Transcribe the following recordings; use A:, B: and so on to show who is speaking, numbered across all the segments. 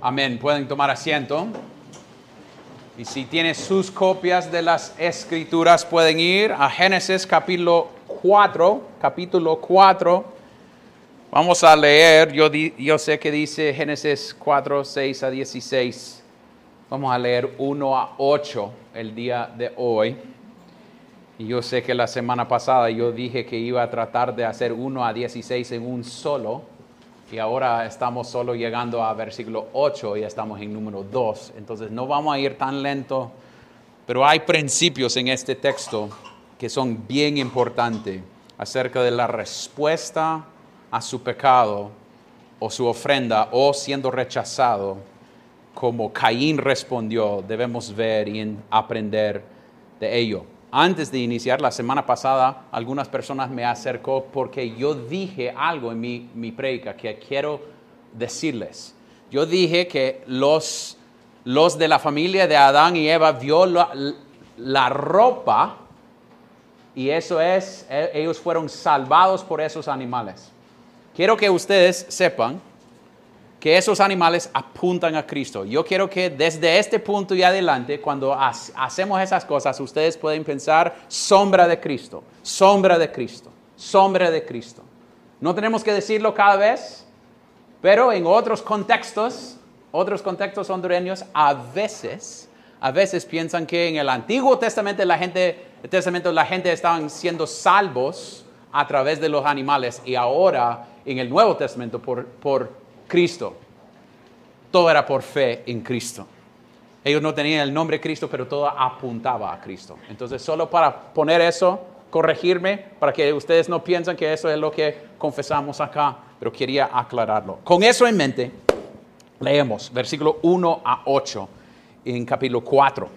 A: Amén. Pueden tomar asiento. Y si tienen sus copias de las escrituras, pueden ir a Génesis capítulo 4, capítulo 4. Vamos a leer, yo, yo sé que dice Génesis 4, 6 a 16. Vamos a leer 1 a 8 el día de hoy. Y yo sé que la semana pasada yo dije que iba a tratar de hacer 1 a 16 en un solo. Y ahora estamos solo llegando a versículo 8 y estamos en número 2. Entonces no vamos a ir tan lento, pero hay principios en este texto que son bien importantes acerca de la respuesta a su pecado o su ofrenda o siendo rechazado como Caín respondió, debemos ver y aprender de ello antes de iniciar la semana pasada, algunas personas me acercó porque yo dije algo en mi, mi predica que quiero decirles. Yo dije que los, los de la familia de Adán y Eva vio la, ropa y eso es, e, ellos fueron salvados por esos animales. Quiero que ustedes sepan que esos animales apuntan a Cristo. Yo quiero que desde este punto y adelante, cuando hacemos esas cosas, ustedes pueden pensar sombra de Cristo, sombra de Cristo, sombra de Cristo. No tenemos que decirlo cada vez, pero en otros contextos, otros contextos hondureños, a veces, a veces piensan que en el Antiguo Testamento la gente, el Testamento la gente estaban siendo salvos a través de los animales y ahora en el Nuevo Testamento por, por Cristo. Todo era por fe en Cristo. Ellos no tenían el nombre Cristo, pero todo apuntaba a Cristo. Entonces, solo para poner eso, corregirme, para que ustedes no piensen que eso es lo que confesamos acá, pero quería aclararlo. Con eso en mente, leemos versículo 1 a 8 en capítulo 4.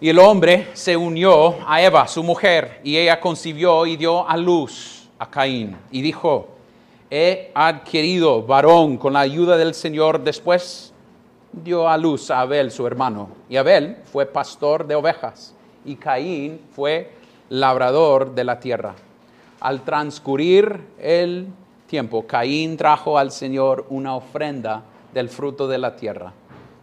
A: Y el hombre se unió a Eva, su mujer, y ella concibió y dio a luz a Caín. Y dijo, he adquirido varón con la ayuda del Señor. Después dio a luz a Abel, su hermano. Y Abel fue pastor de ovejas y Caín fue labrador de la tierra. Al transcurrir el tiempo, Caín trajo al Señor una ofrenda del fruto de la tierra.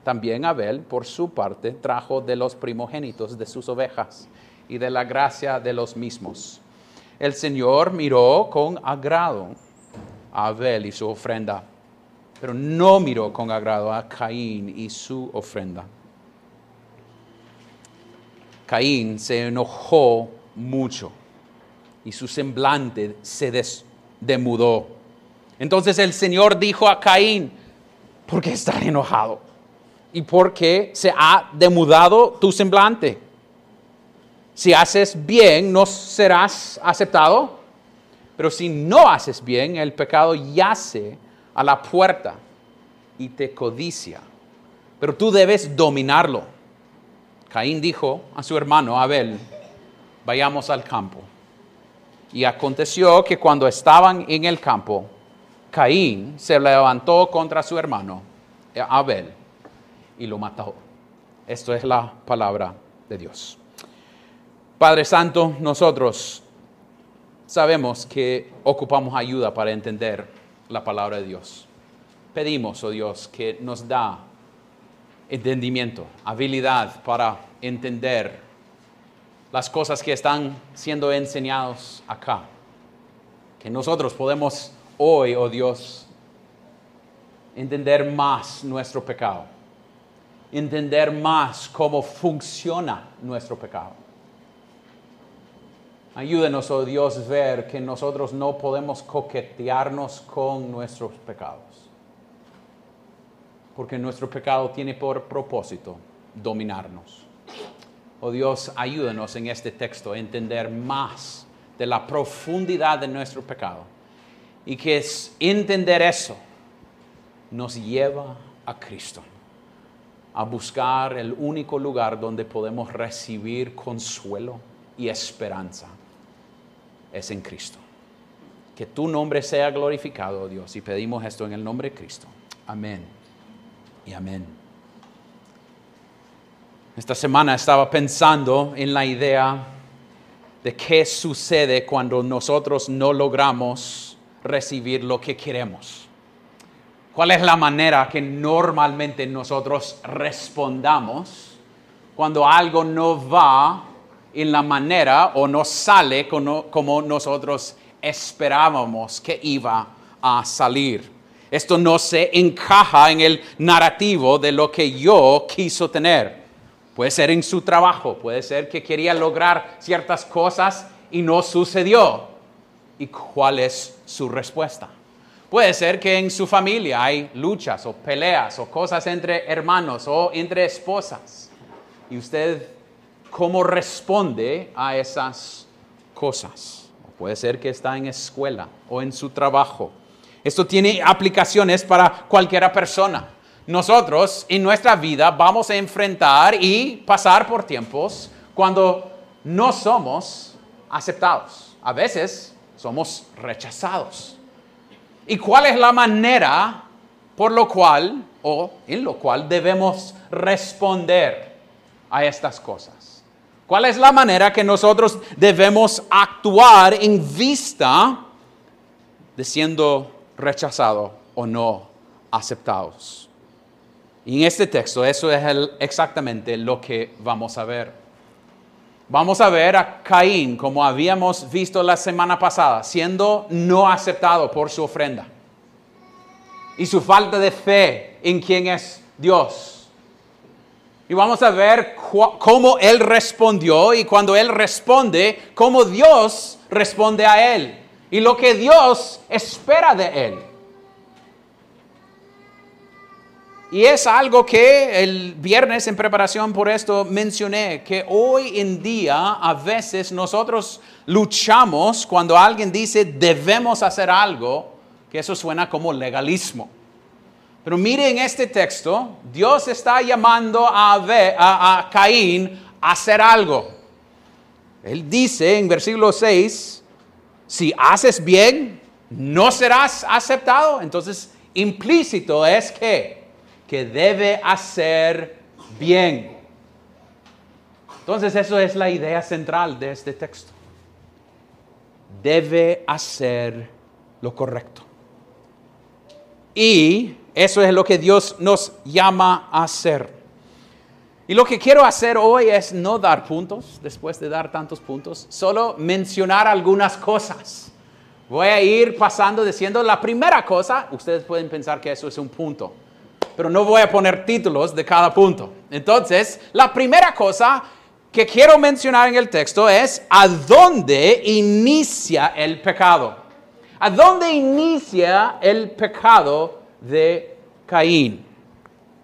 A: También Abel, por su parte, trajo de los primogénitos de sus ovejas y de la gracia de los mismos. El Señor miró con agrado a Abel y su ofrenda, pero no miró con agrado a Caín y su ofrenda. Caín se enojó mucho y su semblante se demudó. Entonces el Señor dijo a Caín, ¿por qué estás enojado? ¿Y por qué se ha demudado tu semblante? Si haces bien, ¿no serás aceptado? Pero si no haces bien, el pecado yace a la puerta y te codicia. Pero tú debes dominarlo. Caín dijo a su hermano Abel, vayamos al campo. Y aconteció que cuando estaban en el campo, Caín se levantó contra su hermano Abel y lo mató. Esto es la palabra de Dios. Padre Santo, nosotros sabemos que ocupamos ayuda para entender la palabra de Dios. Pedimos, oh Dios, que nos da entendimiento, habilidad para entender las cosas que están siendo enseñados acá. Que nosotros podemos hoy, oh Dios, entender más nuestro pecado, entender más cómo funciona nuestro pecado Ayúdenos, oh Dios, ver que nosotros no podemos coquetearnos con nuestros pecados. Porque nuestro pecado tiene por propósito dominarnos. Oh Dios, ayúdenos en este texto a entender más de la profundidad de nuestro pecado. Y que es entender eso nos lleva a Cristo, a buscar el único lugar donde podemos recibir consuelo y esperanza es en Cristo. Que tu nombre sea glorificado, oh Dios, y pedimos esto en el nombre de Cristo. Amén y amén. Esta semana estaba pensando en la idea de qué sucede cuando nosotros no logramos recibir lo que queremos. ¿Cuál es la manera que normalmente nosotros respondamos cuando algo no va en la manera o no sale como, nosotros esperábamos que iba a salir? Esto no se encaja en el narrativo de lo que yo quiso tener. Puede ser en su trabajo, puede ser que quería lograr ciertas cosas y no sucedió. ¿Y cuál es su respuesta? Puede ser que en su familia hay luchas o peleas o cosas entre hermanos o entre esposas. ¿Y usted cómo responde a esas cosas? puede ser que está en escuela o en su trabajo. Esto tiene aplicaciones para cualquier persona. Nosotros en nuestra vida vamos a enfrentar y pasar por tiempos cuando no somos aceptados. A veces somos rechazados. ¿Y cuál es la manera por lo cual o en lo cual debemos responder a estas cosas? ¿Cuál es la manera que nosotros debemos actuar en vista de siendo rechazados o no aceptados? Y en este texto eso es exactamente lo que vamos a ver. Vamos a ver a Caín, como habíamos visto la semana pasada, siendo no aceptado por su ofrenda. Y su falta de fe en quién es Dios. Y vamos a ver cómo él respondió y cuando él responde, cómo Dios responde a él. Y lo que Dios espera de él. Y es algo que el viernes en preparación por esto mencioné, que hoy en día a veces nosotros luchamos cuando alguien dice debemos hacer algo, que eso suena como legalismo. Pero mire en este texto, Dios está llamando a, Caín a hacer algo. Él dice en versículo 6, si haces bien, no serás aceptado. Entonces, implícito es que que debe hacer bien. Entonces eso es la idea central de este texto. Debe hacer lo correcto. Y eso es lo que Dios nos llama a hacer. Y lo que quiero hacer hoy es no dar puntos, después de dar tantos puntos, solo mencionar algunas cosas. Voy a ir pasando diciendo la primera cosa, ustedes pueden pensar que eso es un punto pero no voy a poner títulos de cada punto. Entonces, la primera cosa que quiero mencionar en el texto es a dónde inicia el pecado. ¿A dónde inicia el pecado de Caín?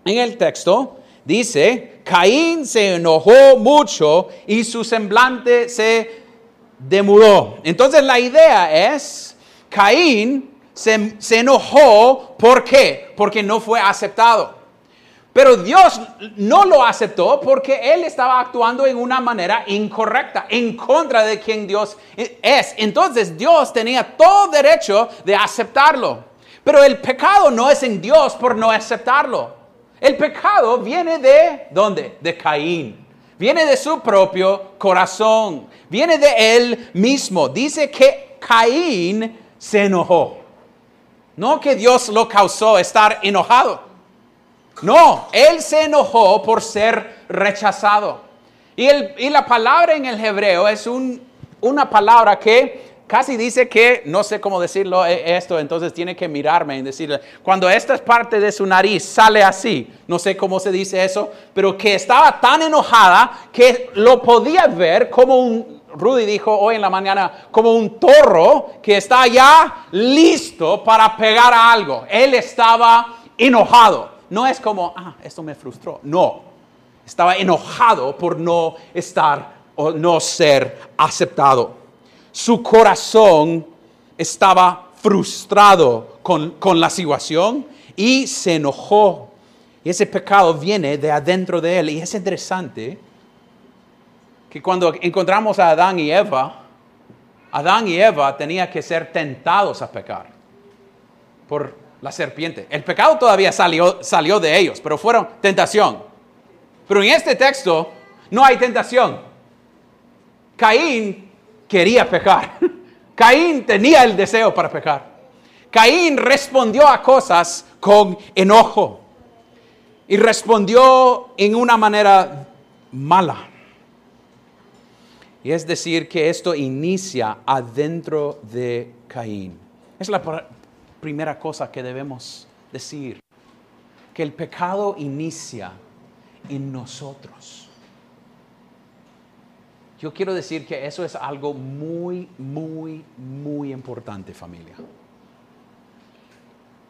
A: En el texto dice, Caín se enojó mucho y su semblante se demudó. Entonces la idea es, Caín se, enojó. ¿Por qué? Porque no fue aceptado. Pero Dios no lo aceptó porque Él estaba actuando en una manera incorrecta, en contra de quien Dios es. Entonces Dios tenía todo derecho de aceptarlo. Pero el pecado no es en Dios por no aceptarlo. El pecado viene de, ¿dónde? De Caín. Viene de su propio corazón. Viene de él mismo. Dice que Caín se enojó. No que Dios lo causó estar enojado. No, él se enojó por ser rechazado. Y, y la palabra en el hebreo es una palabra que casi dice que, no sé cómo decirlo e, esto, entonces tiene que mirarme y decirle, cuando esta parte de su nariz sale así, no sé cómo se dice eso, pero que estaba tan enojada que lo podía ver como un, Rudy dijo hoy en la mañana, como un toro que está ya listo para pegar a algo. Él estaba enojado. No es como, ah, esto me frustró. No, estaba enojado por no estar o no ser aceptado. Su corazón estaba frustrado con, con la situación y se enojó. Y ese pecado viene de adentro de él. Y es interesante que cuando encontramos a Adán y Eva, Adán y Eva tenían que ser tentados a pecar por la serpiente. El pecado todavía salió, salió de ellos, pero fueron tentación. Pero en este texto no hay tentación. Caín quería pecar. Caín tenía el deseo para pecar. Caín respondió a cosas con enojo y respondió en una manera mala. Y es decir, que esto inicia adentro de Caín. Es la primera cosa que debemos decir, que el pecado inicia en nosotros. Yo quiero decir que eso es algo muy, muy, muy importante, familia.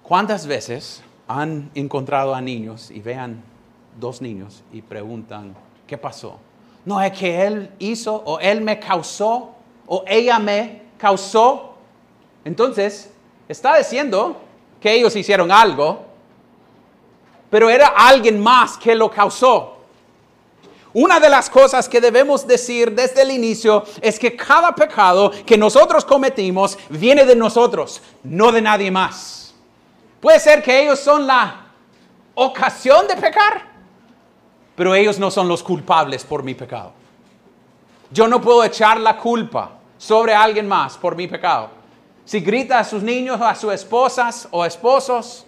A: ¿Cuántas veces han encontrado a niños y vean dos niños y preguntan, ¿qué pasó? No es que él hizo o él me causó o ella me causó. Entonces, está diciendo que ellos hicieron algo, pero era alguien más que lo causó. Una de las cosas que debemos decir desde el inicio es que cada pecado que nosotros cometimos viene de nosotros, no de nadie más. Puede ser que ellos son la ocasión de pecar, pero ellos no son los culpables por mi pecado. Yo no puedo echar la culpa sobre alguien más por mi pecado. Si grita a sus niños a sus esposas o esposos,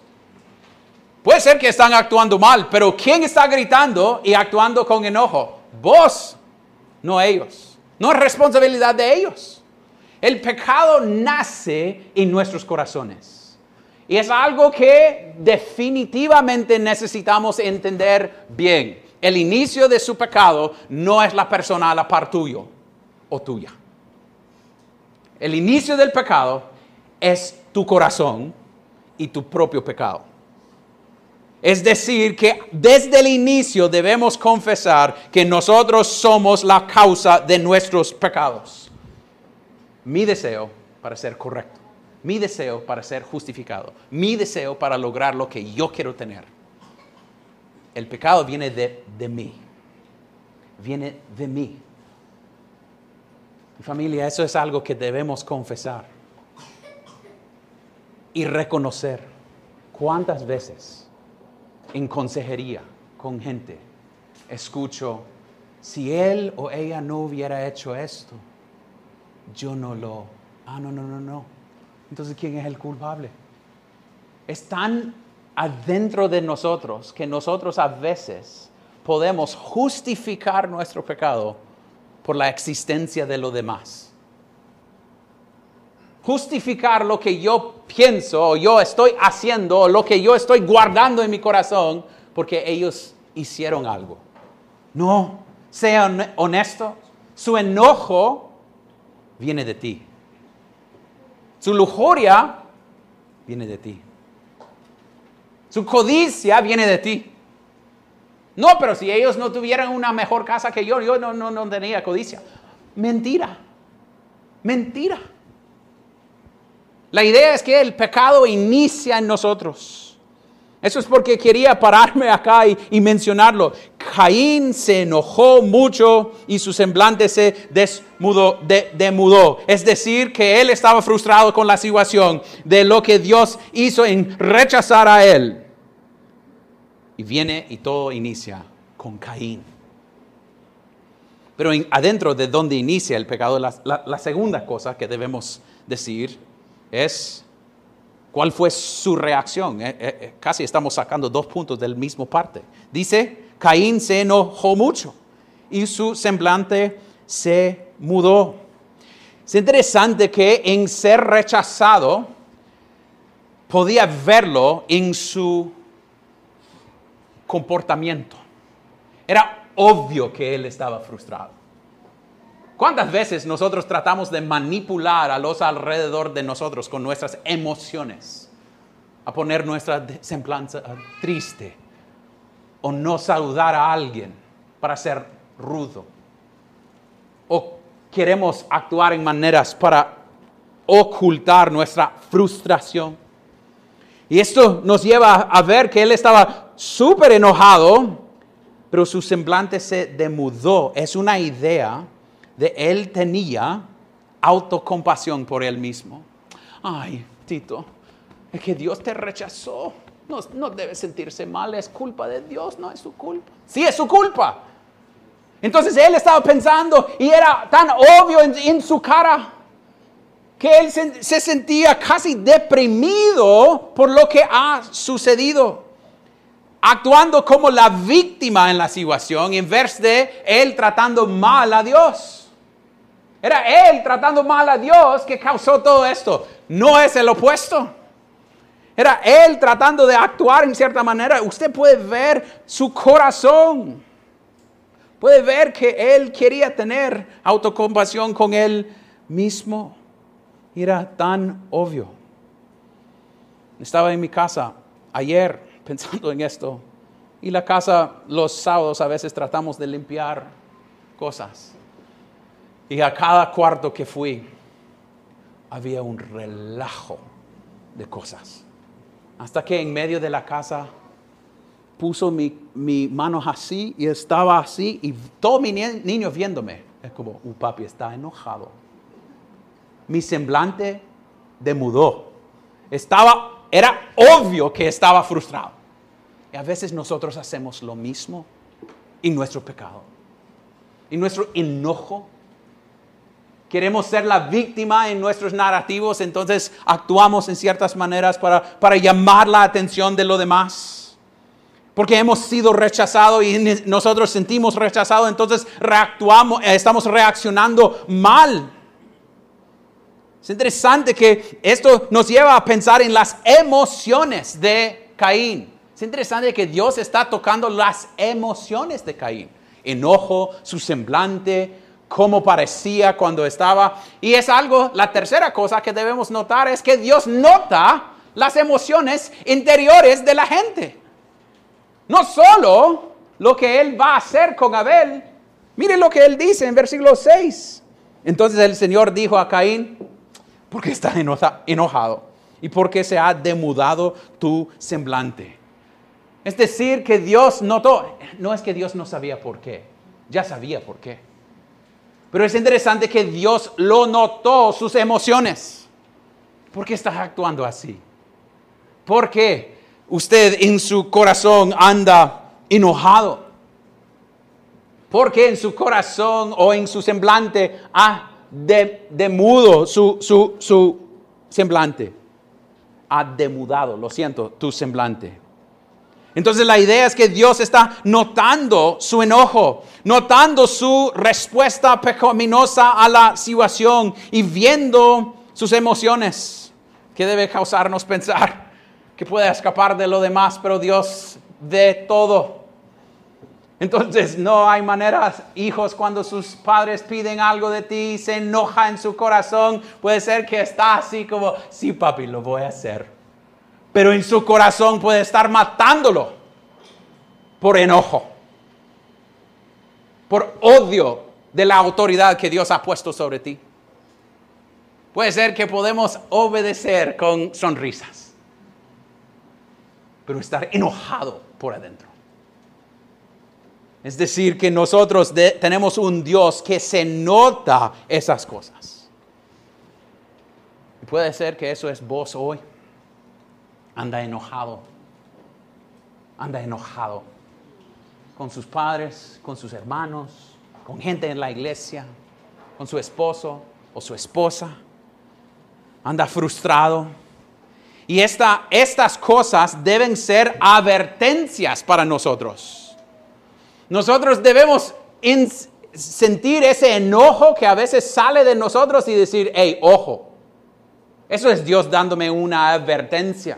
A: puede ser que están actuando mal, pero ¿quién está gritando y actuando con enojo? Vos, no ellos. No es responsabilidad de ellos. El pecado nace en nuestros corazones. Y es algo que definitivamente necesitamos entender bien el inicio de su pecado no es la persona a la par tuyo o tuya. El inicio del pecado es tu corazón y tu propio pecado. Es decir, que desde el inicio debemos confesar que nosotros somos la causa de nuestros pecados. Mi deseo para ser correcto, mi deseo para ser justificado, mi deseo para lograr lo que yo quiero tener el pecado viene de, de mí. Viene de mí. familia, eso es algo que debemos confesar y reconocer. ¿Cuántas veces en consejería con gente escucho, si él o ella no hubiera hecho esto, yo no lo... Ah, no, no, no, no. Entonces, ¿quién es el culpable? Es tan adentro de nosotros que nosotros a veces podemos justificar nuestro pecado por la existencia de lo demás. Justificar lo que yo pienso o yo estoy haciendo o lo que yo estoy guardando en mi corazón porque ellos hicieron algo. No, sea honesto, su enojo viene de ti. Su lujuria viene de ti. Su codicia viene de ti. No, pero si ellos no tuvieran una mejor casa que yo, yo no, no, no tenía codicia. Mentira. Mentira. La idea es que el pecado inicia en nosotros. Eso es porque quería pararme acá y, mencionarlo. Caín se enojó mucho y su semblante se desmudó, demudó. Es decir, que él estaba frustrado con la situación de lo que Dios hizo en rechazar a él. Y viene y todo inicia con Caín. Pero adentro de donde inicia el pecado, la, segunda cosa que debemos decir es cuál fue su reacción. Eh, eh, eh, casi estamos sacando dos puntos del mismo parte. Dice, Caín se enojó mucho y su semblante se mudó. Es interesante que en ser rechazado podía verlo en su comportamiento. Era obvio que él estaba frustrado. ¿Cuántas veces nosotros tratamos de manipular a los alrededor de nosotros con nuestras emociones? A poner nuestra semblanza triste o no saludar a alguien para ser rudo. O queremos actuar en maneras para ocultar nuestra frustración. Y esto nos lleva a ver que él estaba súper enojado, pero su semblante se demudó. Es una idea de él tenía autocompasión por él mismo. Ay, Tito, es que Dios te rechazó. No, no debe sentirse mal, es culpa de Dios, no es su culpa. Sí, es su culpa. Entonces él estaba pensando y era tan obvio en su cara que él se, se sentía casi deprimido por lo que ha sucedido, actuando como la víctima en la situación en vez de él tratando mal a Dios. Era él tratando mal a Dios que causó todo esto. No es el opuesto. Era él tratando de actuar en cierta manera. Usted puede ver su corazón. Puede ver que él quería tener autocompasión con él mismo. Era tan obvio. Estaba en mi casa ayer pensando en esto. Y la casa los sábados a veces tratamos de limpiar cosas. Y a cada cuarto que fui había un relajo de cosas. Hasta que en medio de la casa puso mi, mi mano así y estaba así y todos mis niños viéndome. Es como, un papi está enojado. Mi semblante demudó. Estaba, era obvio que estaba frustrado. Y a veces nosotros hacemos lo mismo en nuestro pecado. Y nuestro enojo queremos ser la víctima en nuestros narrativos, entonces actuamos en ciertas maneras para, para llamar la atención de lo demás. Porque hemos sido rechazados y nosotros sentimos rechazados, entonces reactuamos, eh, estamos reaccionando mal. Es interesante que esto nos lleva a pensar en las emociones de Caín. Es interesante que Dios está tocando las emociones de Caín. Enojo, su semblante, cómo parecía cuando estaba. Y es algo, la tercera cosa que debemos notar es que Dios nota las emociones interiores de la gente. No solo lo que Él va a hacer con Abel. Mire lo que Él dice en versículo 6. Entonces el Señor dijo a Caín, porque está enojado y porque se ha demudado tu semblante. Es decir, que Dios notó, no es que Dios no sabía por qué, ya sabía por qué. Pero es interesante que Dios lo notó, sus emociones. ¿Por qué está actuando así? ¿Por qué usted en su corazón anda enojado? ¿Por qué en su corazón o en su semblante ha de, mudo su, su, su semblante? Ha demudado, lo siento, tu semblante. Entonces la idea es que Dios está notando su enojo, notando su respuesta pecaminosa a la situación y viendo sus emociones, que debe causarnos pensar que puede escapar de lo demás, pero Dios de todo. Entonces no hay maneras, hijos, cuando sus padres piden algo de ti, se enoja en su corazón, puede ser que está así como, sí papi, lo voy a hacer pero en su corazón puede estar matándolo por enojo, por odio de la autoridad que Dios ha puesto sobre ti. Puede ser que podemos obedecer con sonrisas, pero estar enojado por adentro. Es decir, que nosotros tenemos un Dios que se nota esas cosas. Y puede ser que eso es vos hoy anda enojado, anda enojado con sus padres, con sus hermanos, con gente en la iglesia, con su esposo o su esposa, anda frustrado. Y esta, estas cosas deben ser advertencias para nosotros. Nosotros debemos sentir ese enojo que a veces sale de nosotros y decir, hey, ojo, eso es Dios dándome una advertencia.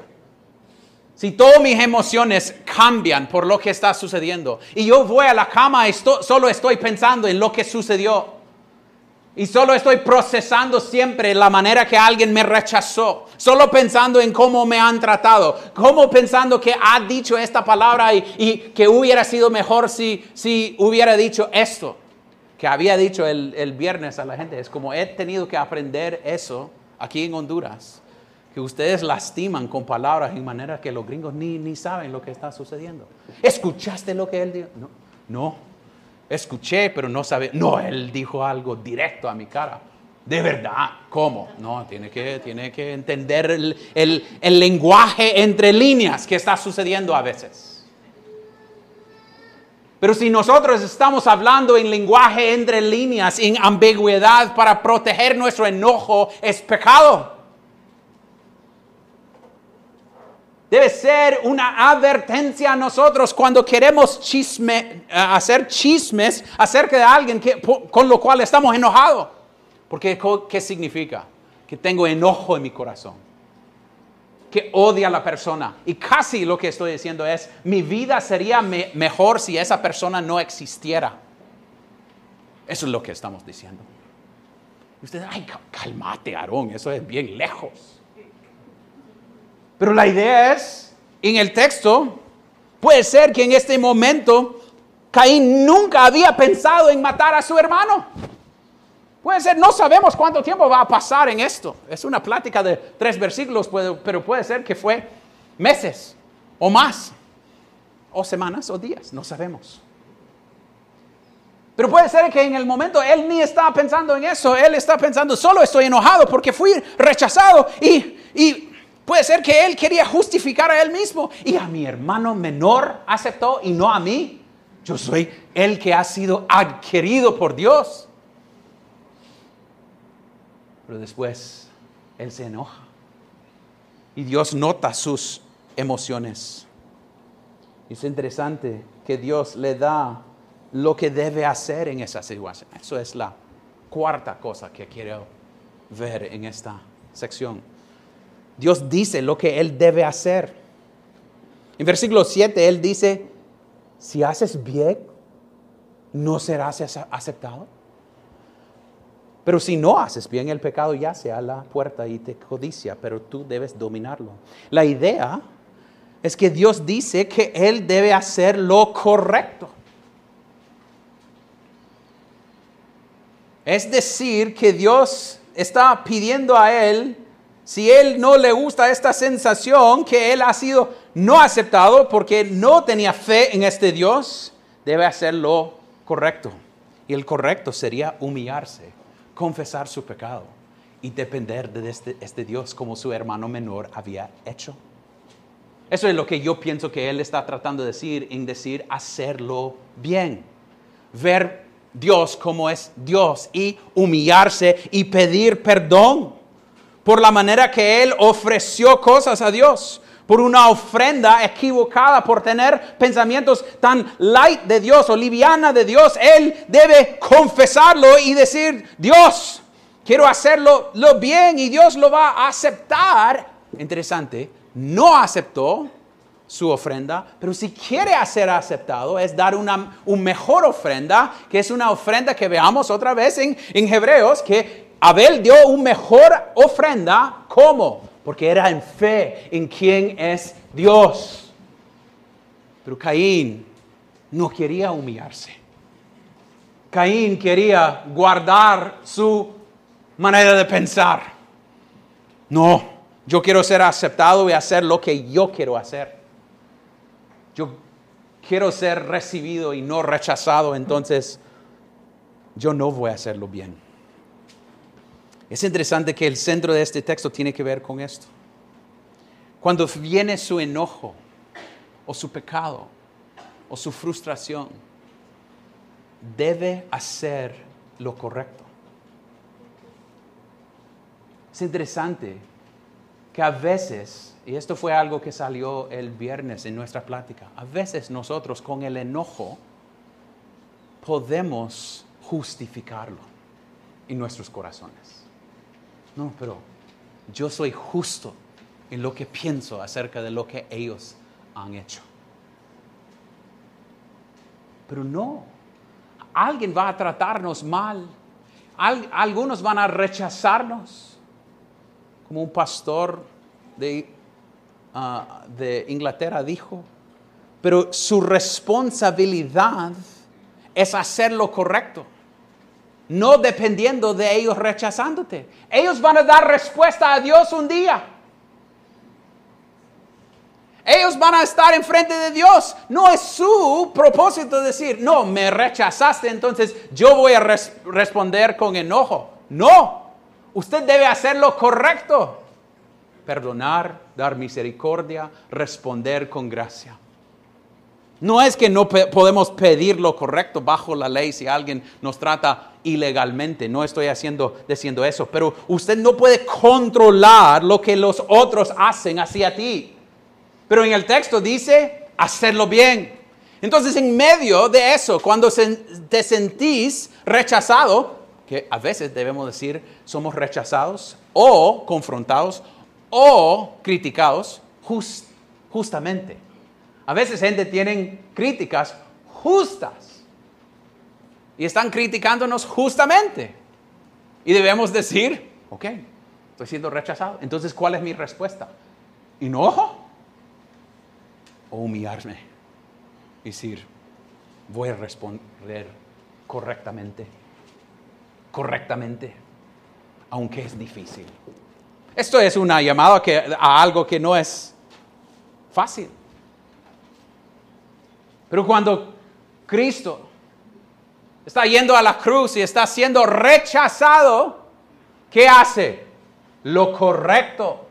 A: Si todas mis emociones cambian por lo que está sucediendo y yo voy a la cama y solo estoy pensando en lo que sucedió y solo estoy procesando siempre la manera que alguien me rechazó, solo pensando en cómo me han tratado, cómo pensando que ha dicho esta palabra y, que hubiera sido mejor si, si hubiera dicho esto, que había dicho el, el viernes a la gente. Es como he tenido que aprender eso aquí en Honduras que ustedes lastiman con palabras en manera que los gringos ni, ni saben lo que está sucediendo. ¿Escuchaste lo que él dijo? No, no. Escuché, pero no sabe. No, él dijo algo directo a mi cara. De verdad, ¿cómo? No, tiene que, tiene que entender el, el, el lenguaje entre líneas que está sucediendo a veces. Pero si nosotros estamos hablando en lenguaje entre líneas, en ambigüedad para proteger nuestro enojo, es pecado. Debe ser una advertencia a nosotros cuando queremos chisme, eh, hacer chismes acerca de alguien que, con lo cual estamos enojados. Porque ¿qué significa? Que tengo enojo en mi corazón. Que odia a la persona. Y casi lo que estoy diciendo es, mi vida sería mejor si esa persona no existiera. Eso es lo que estamos diciendo. Usted, ay, cálmate, Aarón, eso es bien lejos. Pero la idea es, en el texto, puede ser que en este momento Caín nunca había pensado en matar a su hermano. Puede ser, no sabemos cuánto tiempo va a pasar en esto. Es una plática de tres versículos, pero puede ser que fue meses o más, o semanas o días, no sabemos. Pero puede ser que en el momento él ni estaba pensando en eso, él está pensando, solo estoy enojado porque fui rechazado y, y Puede ser que él quería justificar a él mismo y a mi hermano menor aceptó y no a mí. Yo soy el que ha sido adquirido por Dios. Pero después él se enoja y Dios nota sus emociones. Es interesante que Dios le da lo que debe hacer en esa situación. Eso es la cuarta cosa que quiero ver en esta sección. Dios dice lo que Él debe hacer. En versículo 7 Él dice, si haces bien, no serás aceptado. Pero si no haces bien, el pecado yace a la puerta y te codicia, pero tú debes dominarlo. La idea es que Dios dice que Él debe hacer lo correcto. Es decir, que Dios está pidiendo a Él si él no le gusta esta sensación que él ha sido no aceptado porque no tenía fe en este Dios, debe hacer lo correcto. Y el correcto sería humillarse, confesar su pecado y depender de este, este Dios como su hermano menor había hecho. Eso es lo que yo pienso que él está tratando de decir en decir hacerlo bien. Ver Dios como es Dios y humillarse y pedir perdón por la manera que él ofreció cosas a Dios, por una ofrenda equivocada, por tener pensamientos tan light de Dios o liviana de Dios, él debe confesarlo y decir, Dios, quiero hacerlo lo bien y Dios lo va a aceptar. Interesante, no aceptó su ofrenda, pero si quiere ser aceptado es dar una un mejor ofrenda, que es una ofrenda que veamos otra vez en, en Hebreos, que Abel dio una mejor ofrenda. ¿Cómo? Porque era en fe en quién es Dios. Pero Caín no quería humillarse. Caín quería guardar su manera de pensar. No, yo quiero ser aceptado y hacer lo que yo quiero hacer. Yo quiero ser recibido y no rechazado, entonces yo no voy a hacerlo bien. Es interesante que el centro de este texto tiene que ver con esto. Cuando viene su enojo o su pecado o su frustración, debe hacer lo correcto. Es interesante que a veces, y esto fue algo que salió el viernes en nuestra plática, a veces nosotros con el enojo podemos justificarlo en nuestros corazones. No, pero yo soy justo en lo que pienso acerca de lo que ellos han hecho. Pero no, alguien va a tratarnos mal, algunos van a rechazarnos, como un pastor de, ah, de Inglaterra dijo, pero su responsabilidad es hacer lo correcto no dependiendo de ellos rechazándote. Ellos van a dar respuesta a Dios un día. Ellos van a estar enfrente de Dios. No es su propósito decir, no, me rechazaste, entonces yo voy a responder con enojo. No, usted debe hacer lo correcto. Perdonar, dar misericordia, responder con gracia. No es que no podemos pedir lo correcto bajo la ley si alguien nos trata ilegalmente. No estoy haciendo, diciendo eso. Pero usted no puede controlar lo que los otros hacen hacia ti. Pero en el texto dice hacerlo bien. Entonces, en medio de eso, cuando te sentís rechazado, que a veces debemos decir somos rechazados o confrontados o criticados justamente. A veces gente tiene críticas justas y están criticándonos justamente. Y debemos decir, ok, estoy siendo rechazado. Entonces, ¿cuál es mi respuesta? ¿Enojo? ¿O humillarme? Y decir, voy a responder correctamente. Correctamente. Aunque es difícil. Esto es una llamada a algo que no es fácil. Pero cuando Cristo está yendo a la cruz y está siendo rechazado, ¿qué hace? Lo correcto.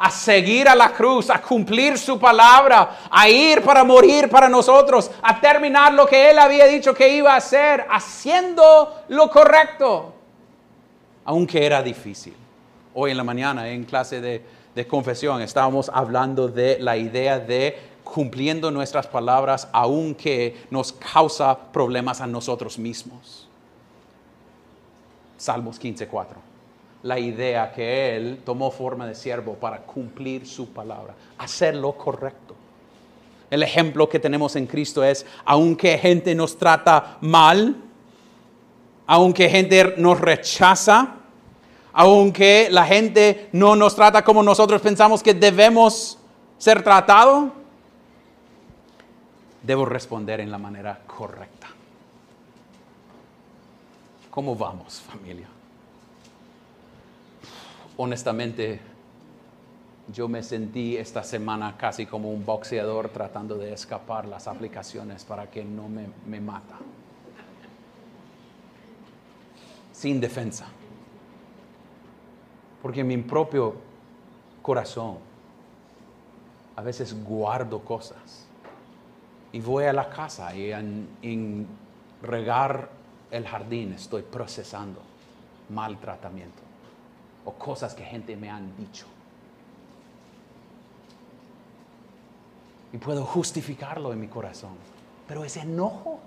A: A seguir a la cruz, a cumplir su palabra, a ir para morir para nosotros, a terminar lo que Él había dicho que iba a hacer, haciendo lo correcto, aunque era difícil. Hoy en la mañana en clase de, de confesión estábamos hablando de la idea de cumpliendo nuestras palabras aunque nos causa problemas a nosotros mismos. Salmos 15:4. La idea que Él tomó forma de siervo para cumplir su palabra, hacer lo correcto. El ejemplo que tenemos en Cristo es, aunque gente nos trata mal, aunque gente nos rechaza, aunque la gente no nos trata como nosotros pensamos que debemos ser tratados, debo responder en la manera correcta. ¿Cómo vamos, familia? Honestamente, yo me sentí esta semana casi como un boxeador tratando de escapar las aplicaciones para que no me, me mata. Sin defensa. Porque en mi propio corazón a veces guardo cosas y voy a la casa y en, regar el jardín estoy procesando maltratamiento o cosas que gente me han dicho. Y puedo justificarlo en mi corazón, pero es enojo.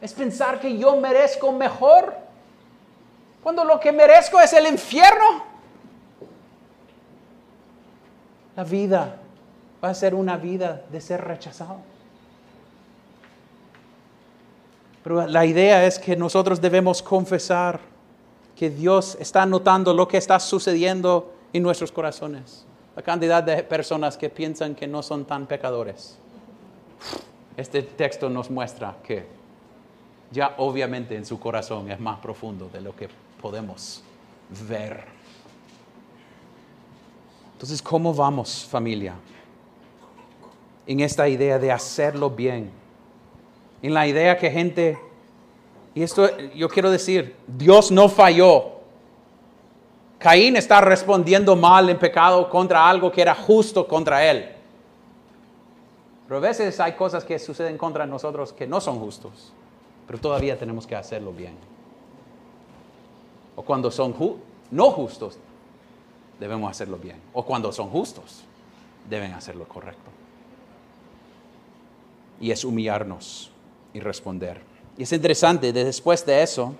A: Es pensar que yo merezco mejor cuando lo que merezco es el infierno. La vida va a ser una vida de ser rechazado. Pero la idea es que nosotros debemos confesar que Dios está notando lo que está sucediendo en nuestros corazones. La cantidad de personas que piensan que no son tan pecadores. Este texto nos muestra que ya obviamente en su corazón es más profundo de lo que podemos ver. Entonces, ¿cómo vamos familia? En esta idea de hacerlo bien. En la idea que gente, y esto yo quiero decir, Dios no falló. Caín está respondiendo mal en pecado contra algo que era justo contra él. Pero a veces hay cosas que suceden contra nosotros que no son justos, pero todavía tenemos que hacerlo bien. O cuando son no justos, debemos hacerlo bien. O cuando son justos, deben hacerlo correcto y es humillarnos y responder. Y es interesante, después de eso,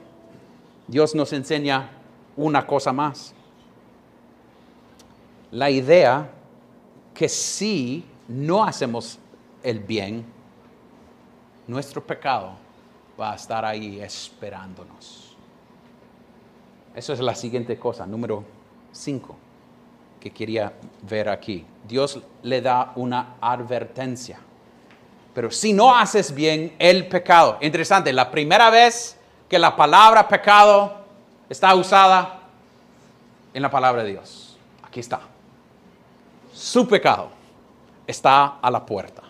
A: Dios nos enseña una cosa más. La idea que si no hacemos el bien, nuestro pecado va a estar ahí esperándonos. Eso es la siguiente cosa, número 5, que quería ver aquí. Dios le da una advertencia. Pero si no haces bien el pecado, interesante, la primera vez que la palabra pecado está usada en la palabra de Dios. Aquí está. Su pecado está a la puerta.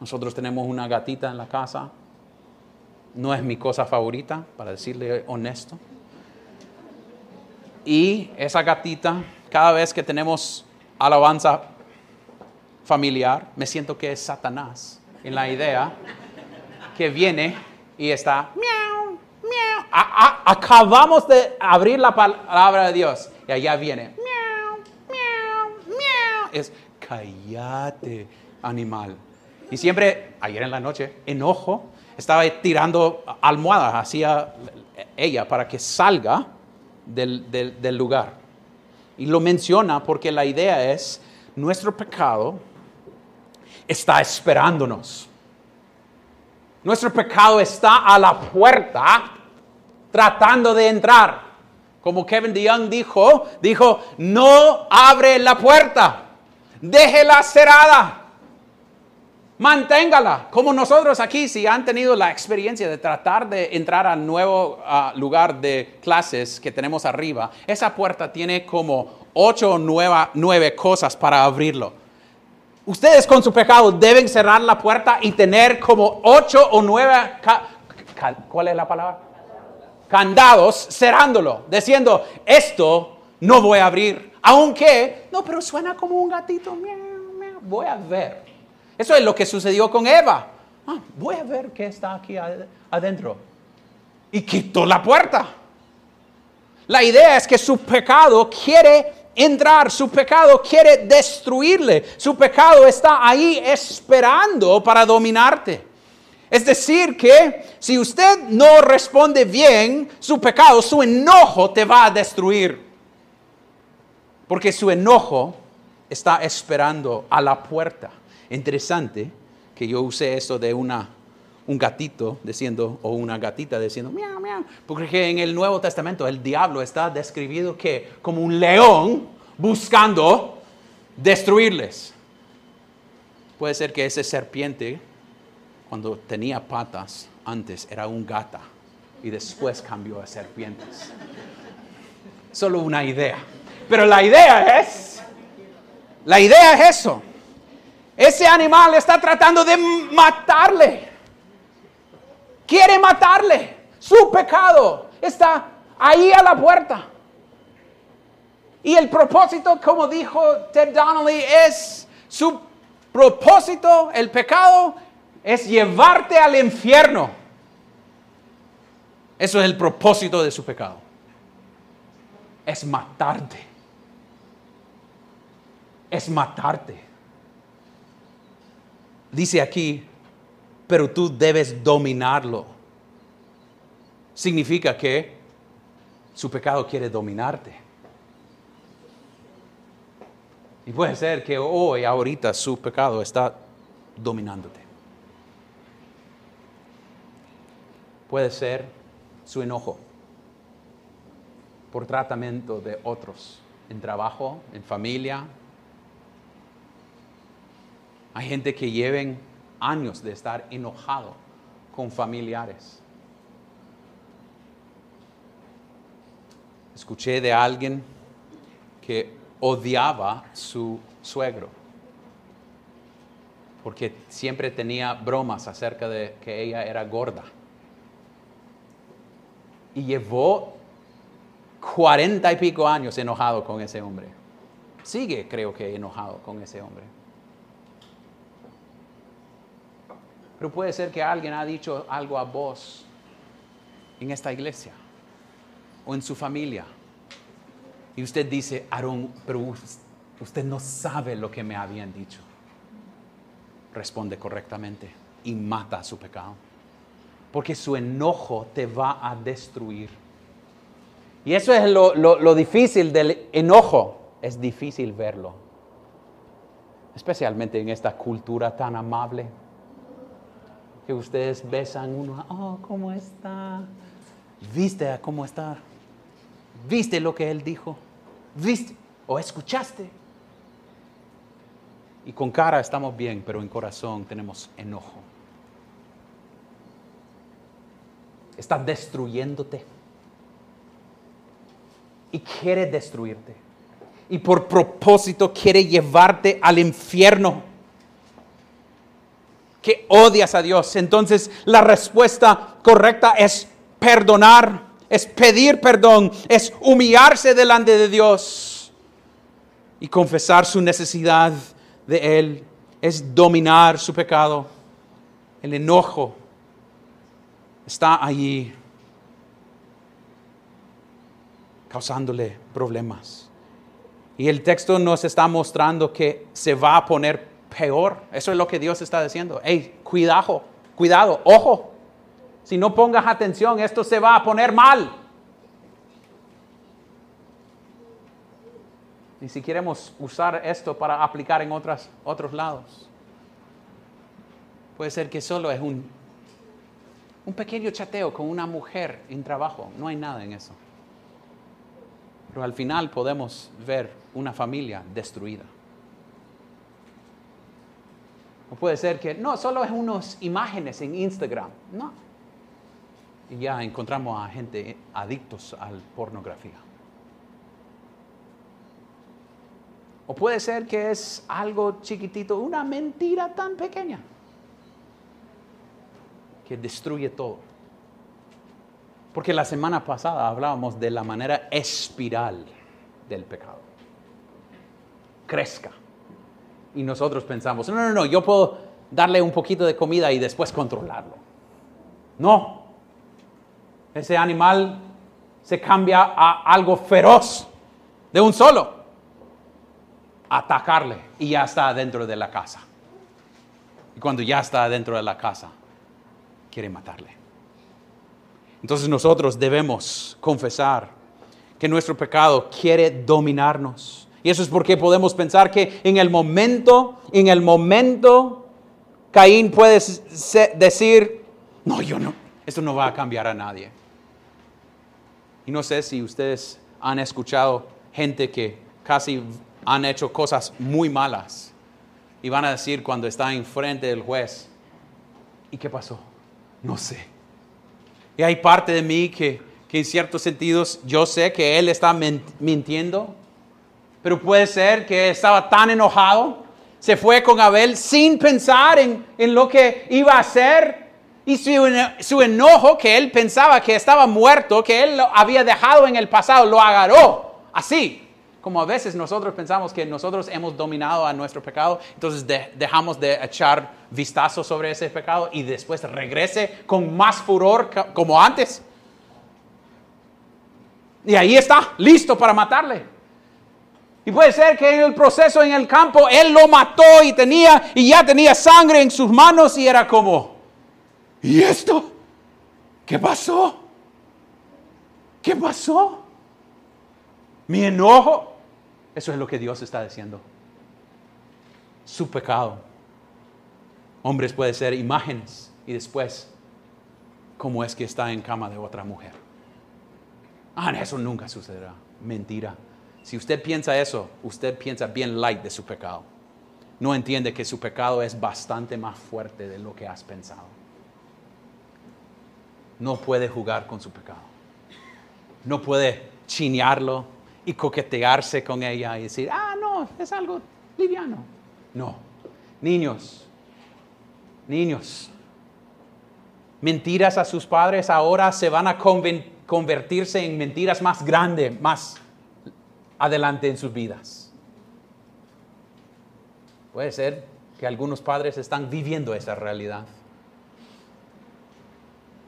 A: Nosotros tenemos una gatita en la casa. No es mi cosa favorita, para decirle honesto. Y esa gatita, cada vez que tenemos alabanza familiar, me siento que es Satanás en la idea que viene y está, miau, miau. acabamos de abrir la palabra de Dios y allá viene, miau, miau, miau. Es, cállate, animal. Y siempre, ayer en la noche, enojo, estaba tirando almohadas hacia ella para que salga del, del lugar. Y lo menciona porque la idea es, nuestro pecado está esperándonos. Nuestro pecado está a la puerta tratando de entrar. Como Kevin DeYoung dijo, dijo, no abre la puerta, déjela cerrada. Manténgala, como nosotros aquí, si han tenido la experiencia de tratar de entrar al nuevo ah, lugar de clases que tenemos arriba, esa puerta tiene como ocho o nueve cosas para abrirlo. Ustedes con su pecado deben cerrar la puerta y tener como ocho o nueve, ¿cuál es la palabra? Candados cerrándolo, diciendo, esto no voy a abrir. Aunque, no, pero suena como un gatito, voy a ver. Eso es lo que sucedió con Eva. Ah, voy a ver qué está aquí adentro. Y quitó la puerta. La idea es que su pecado quiere entrar, su pecado quiere destruirle, su pecado está ahí esperando para dominarte. Es decir, que si usted no responde bien, su pecado, su enojo te va a destruir. Porque su enojo está esperando a la puerta. Interesante que yo use esto de una, un gatito diciendo, o una gatita diciendo, miau, miau. Porque en el Nuevo Testamento el diablo está describido que como un león buscando destruirles. Puede ser que ese serpiente, cuando tenía patas antes, era un gata y después cambió a serpientes. Solo una idea. Pero la idea es, la idea es eso. Ese animal está tratando de matarle. Quiere matarle. Su pecado está ahí a la puerta. Y el propósito, como dijo Ted Donnelly, es su propósito, el pecado, es llevarte al infierno. Eso es el propósito de su pecado. Es matarte. Es matarte. Dice aquí, pero tú debes dominarlo. Significa que su pecado quiere dominarte. Y puede ser que hoy, ahorita, su pecado está dominándote. Puede ser su enojo por tratamiento de otros, en trabajo, en familia. Hay gente que lleven años de estar enojado con familiares. Escuché de alguien que odiaba su suegro, porque siempre tenía bromas acerca de que ella era gorda. Y llevó cuarenta y pico años enojado con ese hombre. Sigue, creo que, enojado con ese hombre. Pero puede ser que alguien ha dicho algo a vos en esta iglesia o en su familia y usted dice, Aarón, pero usted no sabe lo que me habían dicho. Responde correctamente y mata su pecado. Porque su enojo te va a destruir. Y eso es lo, lo difícil del enojo. Es difícil verlo. Especialmente en esta cultura tan amable. Que ustedes besan uno. Oh, ¿cómo está? ¿Viste cómo está? ¿Viste lo que él dijo? ¿Viste o escuchaste? Y con cara estamos bien, pero en corazón tenemos enojo. Está destruyéndote. Y quiere destruirte. Y por propósito quiere llevarte al infierno. Que odias a Dios. Entonces la respuesta correcta es perdonar es pedir perdón, es humillarse delante de Dios y confesar su necesidad de Él es dominar su pecado. El enojo está allí causándole problemas. Y el texto nos está mostrando que se va a poner peor. Eso es lo que Dios está diciendo. Hey, cuidado, cuidado, ojo. Si no pongas atención, esto se va a poner mal. Y si queremos usar esto para aplicar en otras, otros lados, puede ser que solo es un, un pequeño chateo con una mujer en trabajo. No hay nada en eso. Pero al final podemos ver una familia destruida. O puede ser que no, solo es unas imágenes en Instagram. No. Y ya encontramos a gente adictos a la pornografía. O puede ser que es algo chiquitito, una mentira tan pequeña que destruye todo. Porque la semana pasada hablábamos de la manera espiral del pecado. Crezca. Y nosotros pensamos, no, no, no, yo puedo darle un poquito de comida y después controlarlo. No. Ese animal se cambia a algo feroz de un solo. Atacarle y ya está dentro de la casa. Y cuando ya está dentro de la casa, quiere matarle. Entonces nosotros debemos confesar que nuestro pecado quiere dominarnos. Y eso es porque podemos pensar que en el momento, en el momento, Caín puede decir, no, yo no, esto no va a cambiar a nadie. Y no sé si ustedes han escuchado gente que casi han hecho cosas muy malas y van a decir cuando está enfrente del juez, ¿y qué pasó? No sé. Y hay parte de mí que, en ciertos sentidos yo sé que él está mintiendo, pero puede ser que estaba tan enojado, se fue con Abel sin pensar en, lo que iba a hacer y su, su, enojo que él pensaba que estaba muerto, que él lo había dejado en el pasado, lo agarró así como a veces nosotros pensamos que nosotros hemos dominado a nuestro pecado, entonces dejamos de echar vistazo sobre ese pecado y después regrese con más furor como antes. Y ahí está, listo para matarle. Y puede ser que en el proceso en el campo él lo mató y tenía y ya tenía sangre en sus manos y era como, ¿y esto? ¿Qué pasó? ¿Qué pasó? Mi enojo eso es lo que Dios está diciendo. Su pecado. Hombres puede ser imágenes y después, ¿cómo es que está en cama de otra mujer? Ah, eso nunca sucederá. Mentira. Si usted piensa eso, usted piensa bien light de su pecado. No entiende que su pecado es bastante más fuerte de lo que has pensado. No puede jugar con su pecado. No puede chinearlo, y coquetearse con ella y decir, ah, no, es algo liviano. No, niños, niños, mentiras a sus padres ahora se van a convertirse en mentiras más grandes, más adelante en sus vidas. Puede ser que algunos padres están viviendo esa realidad,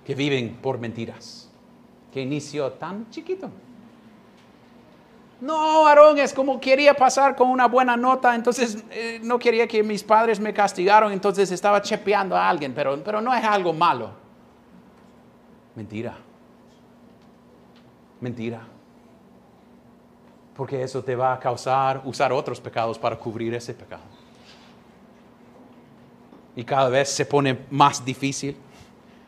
A: que viven por mentiras, que inició tan chiquito. No, Aarón, es como quería pasar con una buena nota, entonces eh, no quería que mis padres me castigaron, entonces estaba chepeando a alguien, pero, pero no es algo malo. Mentira. Mentira. Porque eso te va a causar usar otros pecados para cubrir ese pecado. Y cada vez se pone más difícil.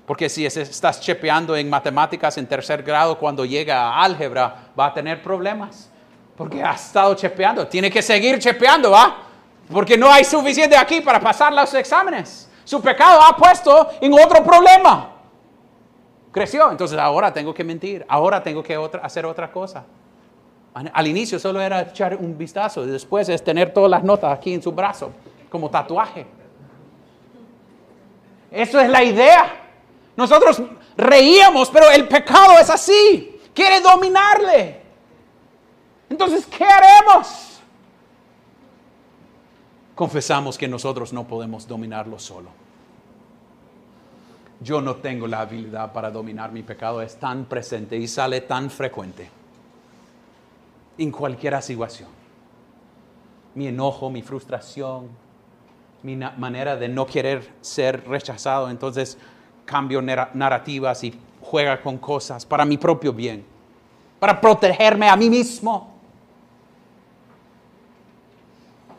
A: Porque si estás chepeando en matemáticas en tercer grado, cuando llega a álgebra, va a tener problemas porque ha estado chepeando. Tiene que seguir chepeando, ¿va? Porque no hay suficiente aquí para pasar los exámenes. Su pecado ha puesto en otro problema. Creció, entonces ahora tengo que mentir, ahora tengo que hacer otra cosa. Al inicio solo era echar un vistazo, y después es tener todas las notas aquí en su brazo, como tatuaje. Eso es la idea. Nosotros reíamos, pero el pecado es así. Quiere dominarle. Entonces, ¿qué haremos? confesamos que nosotros no podemos dominarlo solo. Yo no tengo la habilidad para dominar mi pecado, es tan presente y sale tan frecuente en cualquier situación. Mi enojo, mi frustración, mi manera de no querer ser rechazado, entonces cambio narrativas y juega con cosas para mi propio bien, para protegerme a mí mismo.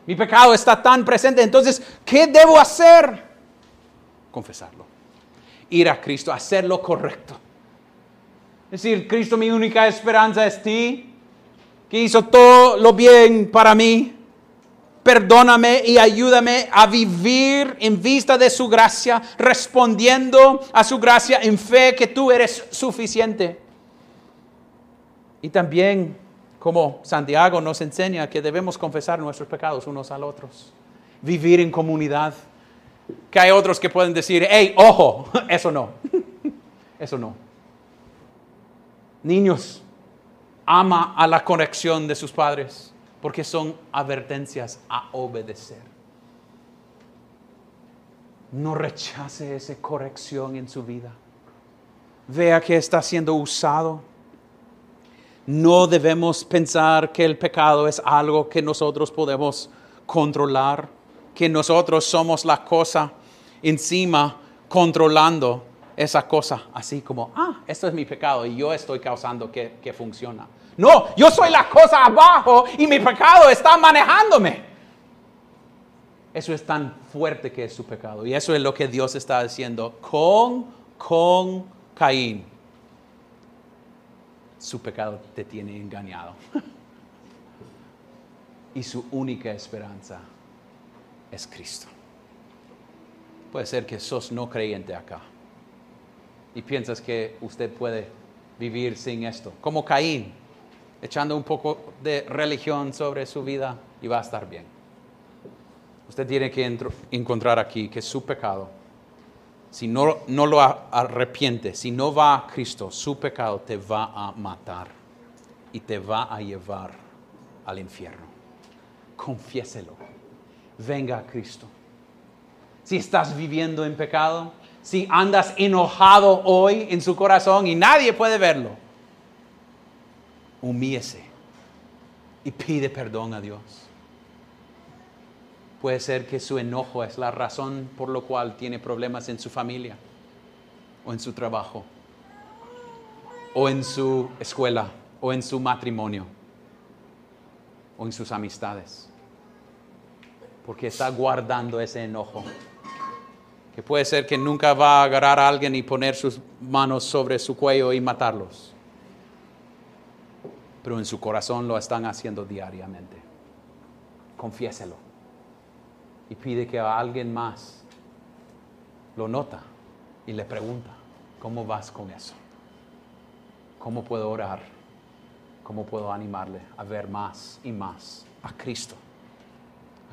A: Mi pecado está tan presente, entonces, ¿qué debo hacer? Confesarlo. Ir a Cristo, hacer lo correcto. Es decir, Cristo, mi única esperanza es ti, que hizo todo lo bien para mí. Perdóname y ayúdame a vivir en vista de su gracia, respondiendo a su gracia en fe que tú eres suficiente. Y también como Santiago nos enseña que debemos confesar nuestros pecados unos al otros, vivir en comunidad. Que hay otros que pueden decir, hey, ojo, eso no, eso no. Niños, ama a la corrección de sus padres, porque son advertencias a obedecer. No rechace esa corrección en su vida. Vea que está siendo usado no debemos pensar que el pecado es algo que nosotros podemos controlar, que nosotros somos la cosa encima controlando esa cosa, así como, ah, esto es mi pecado y yo estoy causando que, que funciona. No, yo soy la cosa abajo y mi pecado está manejándome. Eso es tan fuerte que es su pecado. Y eso es lo que Dios está diciendo con, con Caín su pecado te tiene engañado. y su única esperanza es Cristo. Puede ser que sos no creyente acá y piensas que usted puede vivir sin esto, como Caín, echando un poco de religión sobre su vida y va a estar bien. Usted tiene que encontrar aquí que su pecado si no, no lo arrepiente, si no va a Cristo, su pecado te va a matar y te va a llevar al infierno. Confiéselo. Venga a Cristo. Si estás viviendo en pecado, si andas enojado hoy en su corazón y nadie puede verlo, humíese y pide perdón a Dios. Puede ser que su enojo es la razón por la cual tiene problemas en su familia o en su trabajo o en su escuela o en su matrimonio o en sus amistades. Porque está guardando ese enojo. Que puede ser que nunca va a agarrar a alguien y poner sus manos sobre su cuello y matarlos. Pero en su corazón lo están haciendo diariamente. Confiéselo y pide que a alguien más lo nota y le pregunta, ¿cómo vas con eso? ¿Cómo puedo orar? ¿Cómo puedo animarle a ver más y más a Cristo?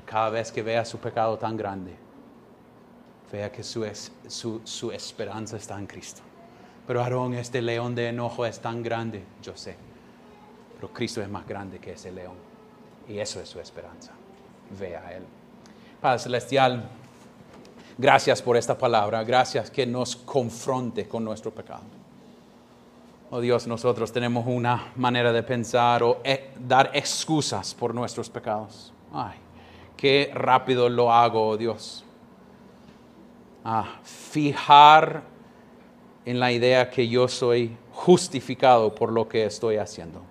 A: cada vez que vea su pecado tan grande, vea que su, su, su esperanza está en Cristo. Pero Aarón, este león de enojo es tan grande, yo sé. Pero Cristo es más grande que ese león. Y eso es su esperanza. Vea Él. Padre Celestial, gracias por esta palabra, gracias que nos confronte con nuestro pecado. Oh Dios, nosotros tenemos una manera de pensar o eh, dar excusas por nuestros pecados. Ay, qué rápido lo hago, oh Dios. Ah, fijar en la idea que yo soy justificado por lo que estoy haciendo.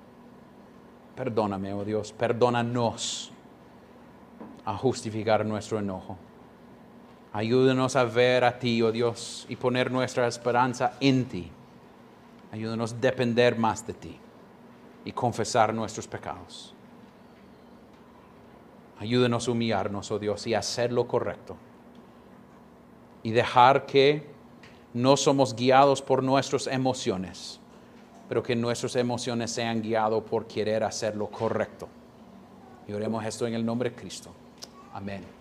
A: Perdóname, oh Dios, perdónanos a justificar nuestro enojo. Ayúdanos a ver a ti, oh Dios, y poner nuestra esperanza en ti. Ayúdanos a depender más de ti y confesar nuestros pecados. Ayúdanos a humillarnos, oh Dios, y hacer lo correcto. Y dejar que no somos guiados por nuestras emociones, pero que nuestras emociones sean guiadas por querer hacer lo correcto. Y oremos esto en el nombre de Cristo. Amén.